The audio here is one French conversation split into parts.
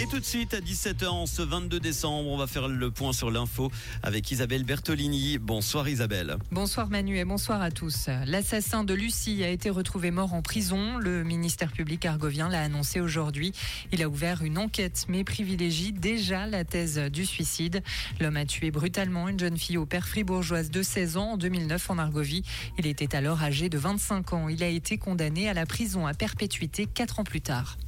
Et tout de suite à 17h ce 22 décembre, on va faire le point sur l'info avec Isabelle Bertolini. Bonsoir Isabelle. Bonsoir Manu et bonsoir à tous. L'assassin de Lucie a été retrouvé mort en prison. Le ministère public argovien l'a annoncé aujourd'hui. Il a ouvert une enquête mais privilégie déjà la thèse du suicide. L'homme a tué brutalement une jeune fille au père fribourgeoise de 16 ans en 2009 en Argovie. Il était alors âgé de 25 ans. Il a été condamné à la prison à perpétuité 4 ans plus tard.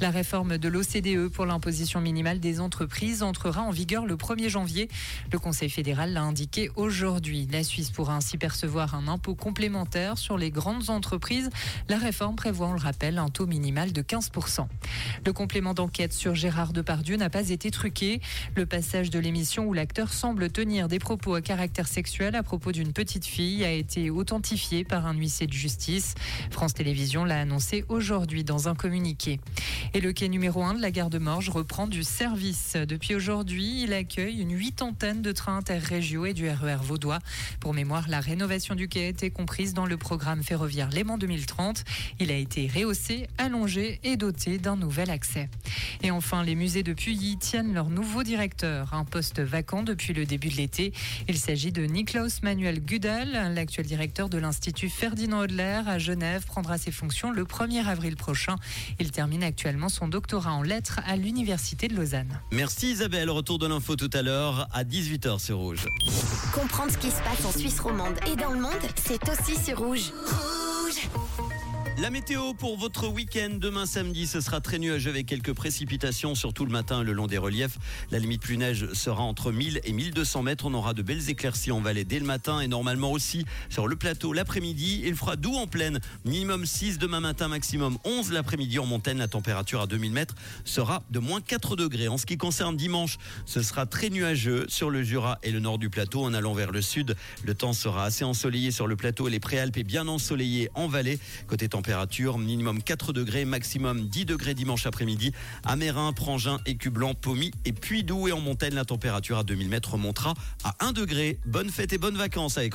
La réforme de l'OCDE pour l'imposition minimale des entreprises entrera en vigueur le 1er janvier. Le Conseil fédéral l'a indiqué aujourd'hui. La Suisse pourra ainsi percevoir un impôt complémentaire sur les grandes entreprises. La réforme prévoit, on le rappelle, un taux minimal de 15%. Le complément d'enquête sur Gérard Depardieu n'a pas été truqué. Le passage de l'émission où l'acteur semble tenir des propos à caractère sexuel à propos d'une petite fille a été authentifié par un huissier de justice. France Télévisions l'a annoncé aujourd'hui dans un communiqué. Et le quai numéro 1 de la gare de reprend du service. Depuis aujourd'hui, il accueille une huitantaine de trains interrégiaux et du RER e vaudois. Pour mémoire, la rénovation du quai a été comprise dans le programme ferroviaire Léman 2030. Il a été rehaussé, allongé et doté d'un nouvel accès. Et enfin, les musées de Puyi tiennent leur nouveau directeur, un poste vacant depuis le début de l'été. Il s'agit de Niklaus Manuel Gudel, l'actuel directeur de l'Institut Ferdinand Hodler à Genève, prendra ses fonctions le 1er avril prochain. Il termine actuellement son doctorat en lettres à l'Université de Lausanne. Merci Isabelle, retour de l'info tout à l'heure à 18h sur Rouge. Comprendre ce qui se passe en Suisse romande et dans le monde, c'est aussi sur Rouge. La météo pour votre week-end demain samedi, ce sera très nuageux avec quelques précipitations, surtout le matin le long des reliefs. La limite plus neige sera entre 1000 et 1200 mètres. On aura de belles éclaircies en vallée dès le matin et normalement aussi sur le plateau l'après-midi. Il fera doux en pleine, minimum 6 demain matin, maximum 11 l'après-midi en montagne. La température à 2000 mètres sera de moins 4 degrés. En ce qui concerne dimanche, ce sera très nuageux sur le Jura et le nord du plateau. En allant vers le sud, le temps sera assez ensoleillé sur le plateau et les préalpes et bien ensoleillé en vallée. Côté température, température minimum 4 degrés, maximum 10 degrés dimanche après-midi. À Prangin, Écublanc, Pommy et puis doux et en montagne, la température à 2000 mètres remontera à 1 degré. Bonne fête et bonnes vacances avec